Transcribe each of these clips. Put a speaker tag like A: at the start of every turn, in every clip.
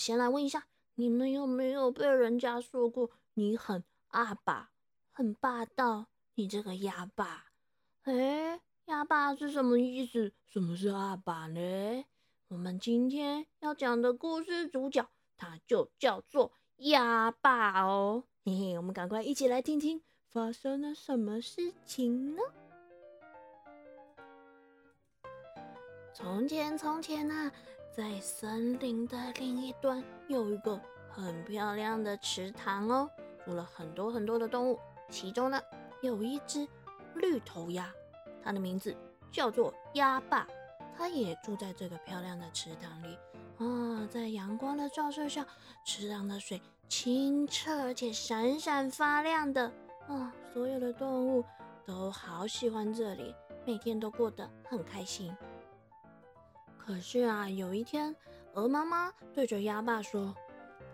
A: 先来问一下，你们有没有被人家说过你很阿爸，很霸道？你这个哑巴。哎，哑巴是什么意思？什么是阿爸呢？我们今天要讲的故事主角，他就叫做哑巴哦。嘿嘿，我们赶快一起来听听发生了什么事情呢？从前，从前啊，在森林的另一端有一个很漂亮的池塘哦，住了很多很多的动物。其中呢，有一只绿头鸭，它的名字叫做鸭爸，它也住在这个漂亮的池塘里啊。在阳光的照射下，池塘的水清澈而且闪闪发亮的啊，所有的动物都好喜欢这里，每天都过得很开心。可是啊，有一天，鹅妈妈对着鸭爸说：“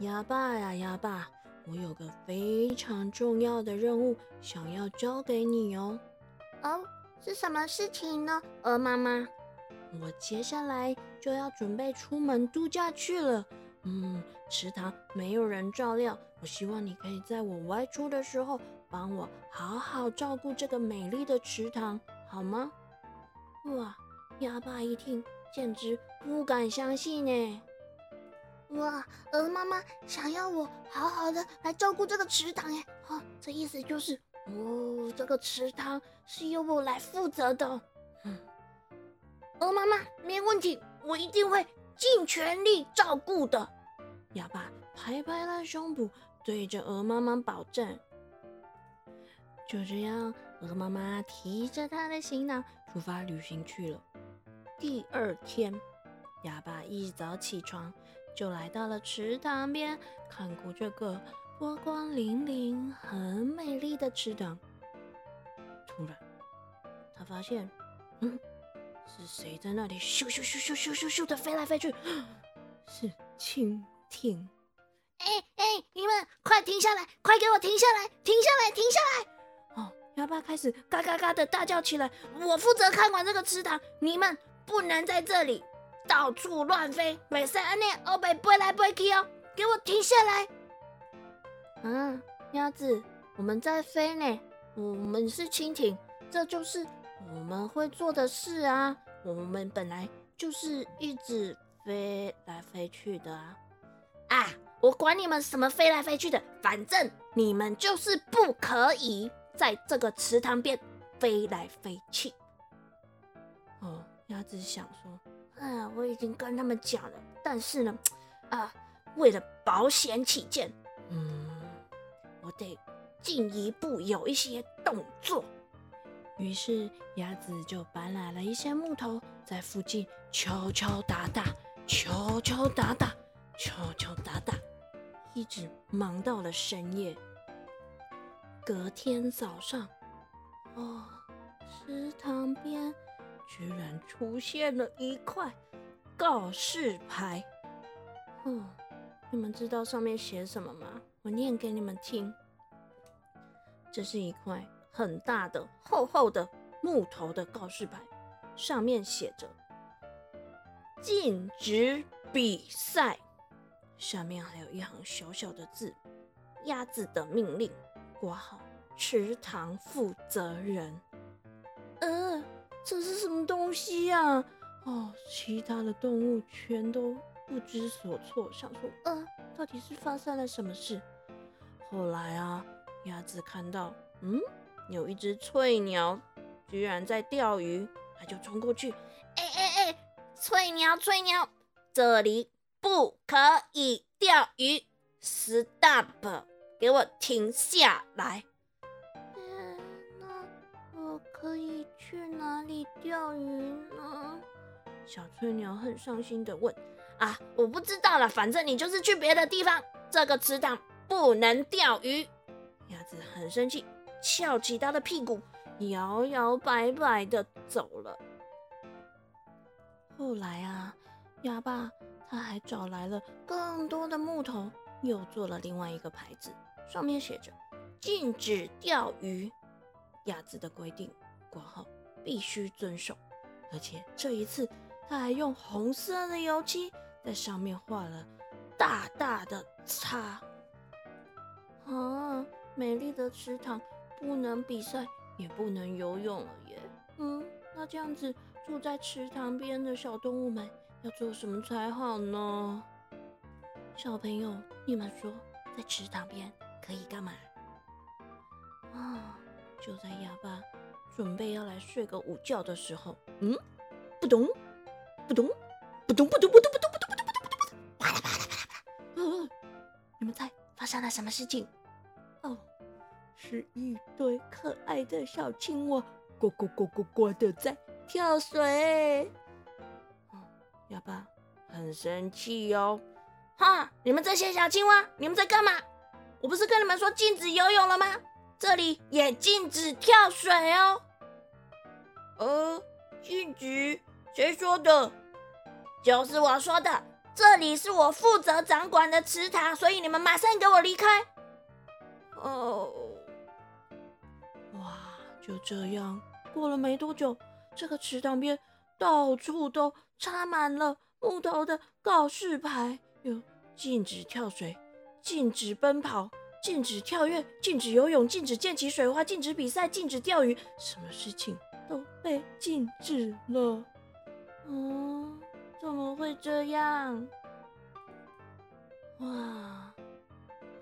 A: 鸭爸呀，鸭爸，我有个非常重要的任务想要交给你哦。”“
B: 哦，是什么事情呢？”鹅妈妈，“
A: 我接下来就要准备出门度假去了。嗯，池塘没有人照料，我希望你可以在我外出的时候帮我好好照顾这个美丽的池塘，好吗？”哇，鸭爸一听。简直不敢相信呢！
B: 哇，鹅妈妈想要我好好的来照顾这个池塘哎，哦，这意思就是，哦，这个池塘是由我来负责的。嗯，鹅妈妈没问题，我一定会尽全力照顾的。
A: 哑巴拍拍了胸脯，对着鹅妈妈保证。就这样，鹅妈妈提着她的行囊出发旅行去了。第二天，哑巴一早起床就来到了池塘边，看过这个波光粼粼、很美丽的池塘。突然，他发现，嗯，是谁在那里咻咻咻咻咻咻咻的飞来飞去？是蜻蜓！
B: 哎哎，你们快停下来！快给我停下来！停下来！停下来！
A: 哦，哑巴开始嘎嘎嘎的大叫起来。我负责看管这个池塘，你们。不能在这里到处乱飞，每三年欧北飞来飞去哦，给我停下来！嗯，鸭子，我们在飞呢，我们是蜻蜓，这就是我们会做的事啊。我们本来就是一直飞来飞去的啊！
B: 啊，我管你们什么飞来飞去的，反正你们就是不可以在这个池塘边飞来飞去。
A: 鸭子想说：“
B: 哎呀，我已经跟他们讲了，但是呢，啊，为了保险起见，嗯，我得进一步有一些动作。”
A: 于是鸭子就搬来了一些木头，在附近敲敲打打，敲敲打打，敲敲打打，一直忙到了深夜。隔天早上，哦，池塘边。居然出现了一块告示牌，嗯，你们知道上面写什么吗？我念给你们听。这是一块很大的、厚厚的木头的告示牌，上面写着“禁止比赛”，下面还有一行小小的字：“鸭子的命令，挂号池塘负责人。”这是什么东西呀？哦，其他的动物全都不知所措，想说，呃，到底是发生了什么事？后来啊，鸭子看到，嗯，有一只翠鸟居然在钓鱼，它就冲过去，
B: 哎哎哎，翠鸟，翠鸟，这里不可以钓鱼，stop，给我停下来。
A: 里钓鱼呢？小翠鸟很伤心的问：“
B: 啊，我不知道了，反正你就是去别的地方，这个池塘不能钓鱼。”
A: 鸭子很生气，翘起它的屁股，摇摇摆摆的走了。后来啊，鸭爸他还找来了更多的木头，又做了另外一个牌子，上面写着“禁止钓鱼”。鸭子的规定。括号必须遵守。而且这一次，他还用红色的油漆在上面画了大大的叉。啊，美丽的池塘不能比赛，也不能游泳了耶。嗯，那这样子住在池塘边的小动物们要做什么才好呢？小朋友，你们说，在池塘边可以干嘛？啊，就在哑巴准备要来睡个午觉的时候，嗯，不咚，不咚，不咚，不咚，不咚，不咚，不咚，不咚，不咚，不咚，啪啦啪啦啪啦啪啦，呃，你们猜发生了什么事情？哦，是一堆可爱的小青蛙，呱呱呱呱呱的在跳水。哑巴很生气哟，哈！你们这些小青蛙，你们在干嘛？我不是跟你们说禁止游泳了吗？这里也禁止跳水哦。呃，禁止？谁说的？就是我说的。这里是我负责掌管的池塘，所以你们马上给我离开。哦，哇！就这样过了没多久，这个池塘边到处都插满了木头的告示牌，有禁止跳水、禁止奔跑、禁止跳跃、禁止游泳、禁止溅起水花、禁止比赛、禁止钓鱼，什么事情都被禁止了。嗯。怎么会这样？哇！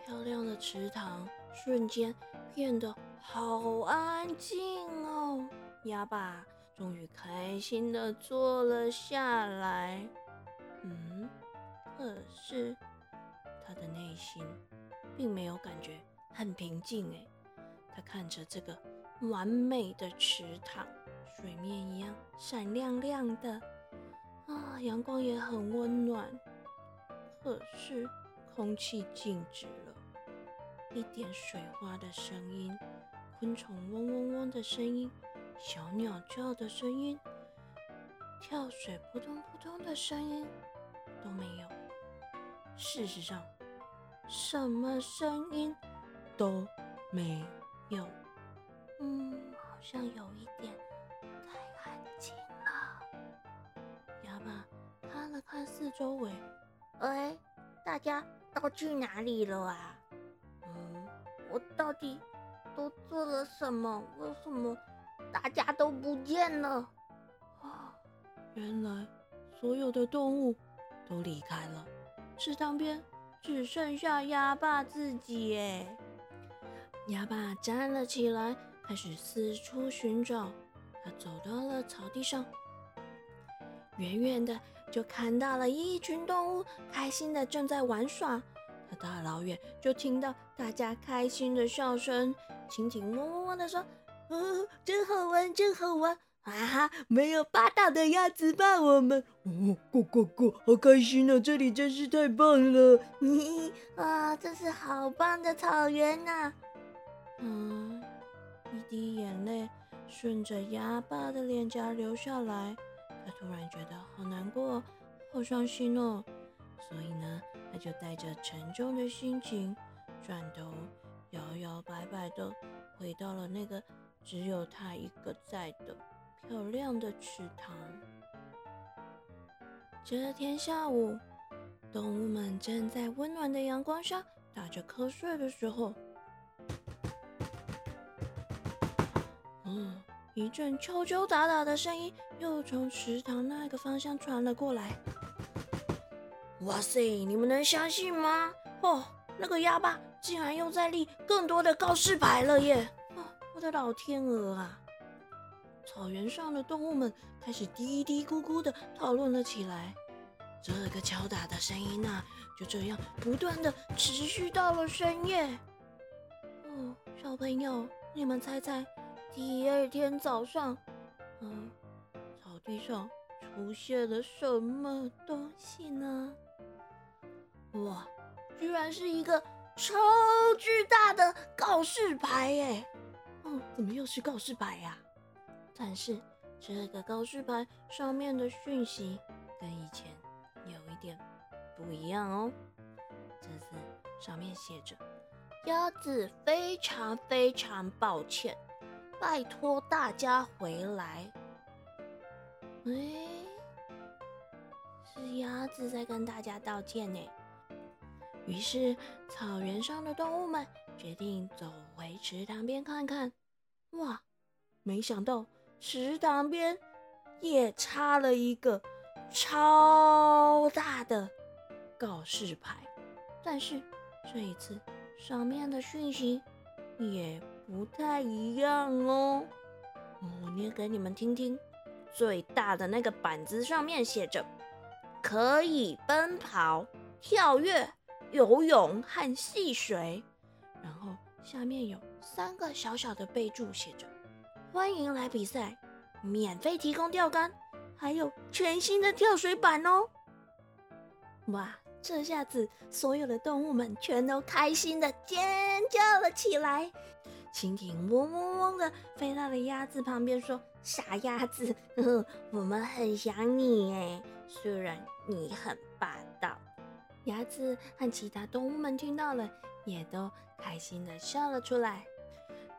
A: 漂亮的池塘瞬间变得好安静哦。鸭爸终于开心的坐了下来。嗯，可是他的内心并没有感觉很平静哎。他看着这个完美的池塘，水面一样闪亮亮的。啊，阳光也很温暖，可是空气静止了，一点水花的声音、昆虫嗡嗡嗡的声音、小鸟叫的声音、跳水扑通扑通的声音都没有。事实上，什么声音都没有。嗯，好像有一点太安静了。哑巴。看四周围，哎，大家都去哪里了啊？嗯，我到底都做了什么？为什么大家都不见了？啊，原来所有的动物都离开了，池塘边只剩下鸭爸自己。哎，鸭爸站了起来，开始四处寻找。他走到了草地上，远远的。就看到了一群动物，开心的正在玩耍。他大老远就听到大家开心的笑声，蜻蜓嗡嗡嗡的说：“哦，真好玩，真好玩！啊哈，没有霸道的鸭子怕我们。哦，咕咕咕，好开心哦，这里真是太棒了！嘿啊，这是好棒的草原呐！嗯，一滴眼泪顺着鸭爸的脸颊流下来。他突然觉得好难过，好伤心哦，所以呢，他就带着沉重的心情，转头摇摇摆摆的回到了那个只有他一个在的漂亮的池塘。这天下午，动物们正在温暖的阳光下打着瞌睡的时候，嗯。一阵敲敲打打的声音又从池塘那个方向传了过来。哇塞，你们能相信吗？哦，那个哑巴竟然又在立更多的告示牌了耶！啊，我的老天鹅啊！草原上的动物们开始嘀嘀咕咕的讨论了起来。这个敲打的声音啊，就这样不断的持续到了深夜。哦，小朋友，你们猜猜？第二天早上，嗯，草地上出现了什么东西呢？哇，居然是一个超巨大的告示牌耶！哦，怎么又是告示牌呀？但是这个告示牌上面的讯息跟以前有一点不一样哦。这次上面写着：“鸭子非常非常抱歉。”拜托大家回来。哎，是鸭子在跟大家道歉呢。于是，草原上的动物们决定走回池塘边看看。哇，没想到池塘边也插了一个超大的告示牌，但是这一次上面的讯息也不太一样哦。我念给你们听听，最大的那个板子上面写着：“可以奔跑、跳跃。”游泳和戏水，然后下面有三个小小的备注，写着“欢迎来比赛，免费提供钓竿，还有全新的跳水板哦！”哇，这下子所有的动物们全都开心的尖叫了起来。蜻蜓嗡嗡嗡的飞到了鸭子旁边，说：“傻鸭子，我们很想你哎，虽然你很霸道。”鸭子和其他动物们听到了，也都开心的笑了出来。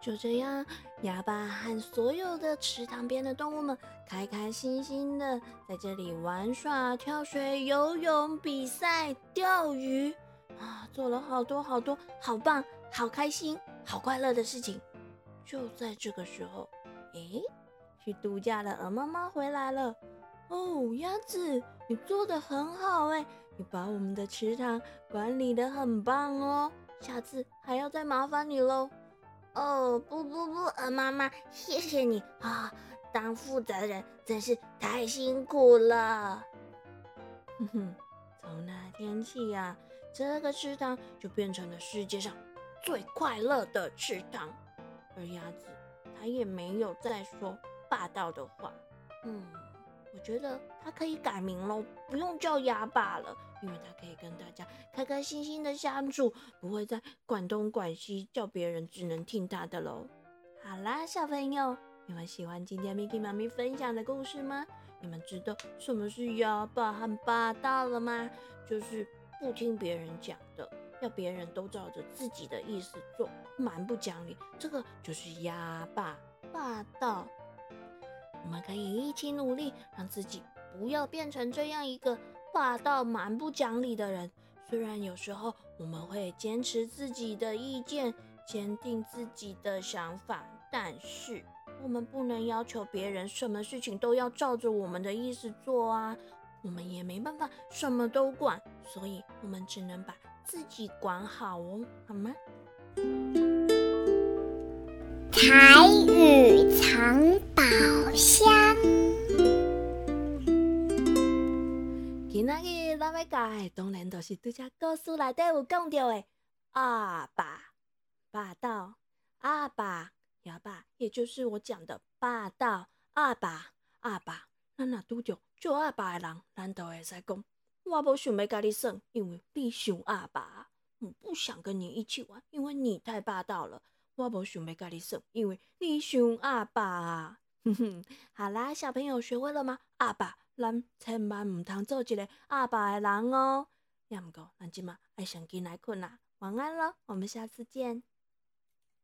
A: 就这样，鸭爸和所有的池塘边的动物们开开心心的在这里玩耍、跳水、游泳、比赛、钓鱼啊，做了好多好多好棒、好开心、好快乐的事情。就在这个时候，诶，去度假的鹅妈妈回来了。哦，鸭子，你做的很好哎。你把我们的池塘管理的很棒哦，下次还要再麻烦你喽。
B: 哦，不不不，鹅妈妈，谢谢你啊！当负责人真是太辛苦了。
A: 哼哼，从那天起呀，这个池塘就变成了世界上最快乐的池塘。而鸭子，它也没有再说霸道的话。嗯。我觉得他可以改名喽，不用叫鸭爸了，因为他可以跟大家开开心心的相处，不会再管东管西，叫别人只能听他的喽。好啦，小朋友，你们喜欢今天 Miki 妈咪分享的故事吗？你们知道什么是哑巴和霸道了吗？就是不听别人讲的，要别人都照着自己的意思做，蛮不讲理。这个就是哑巴霸道。我们可以一起努力，让自己不要变成这样一个霸道、蛮不讲理的人。虽然有时候我们会坚持自己的意见，坚定自己的想法，但是我们不能要求别人什么事情都要照着我们的意思做啊。我们也没办法什么都管，所以我们只能把自己管好哦，好吗？
B: 台语藏宝箱。
A: 今仔日咱要教的，当然就是拄只故事内底有讲到的阿爸霸道，阿爸哑巴，也就是我讲的霸道阿爸阿爸。咱若拄着做阿爸的人，咱都会使讲，我无想要甲你耍，因为你想阿爸，我不想跟你一起玩，因为你太霸道了。我无想要甲你耍，因为你想阿爸。哼哼，好啦，小朋友学会了吗？阿爸，咱千万毋通做一个阿爸的人哦。抑毋过，咱即马爱上紧来困啦，晚安咯，我们下次见。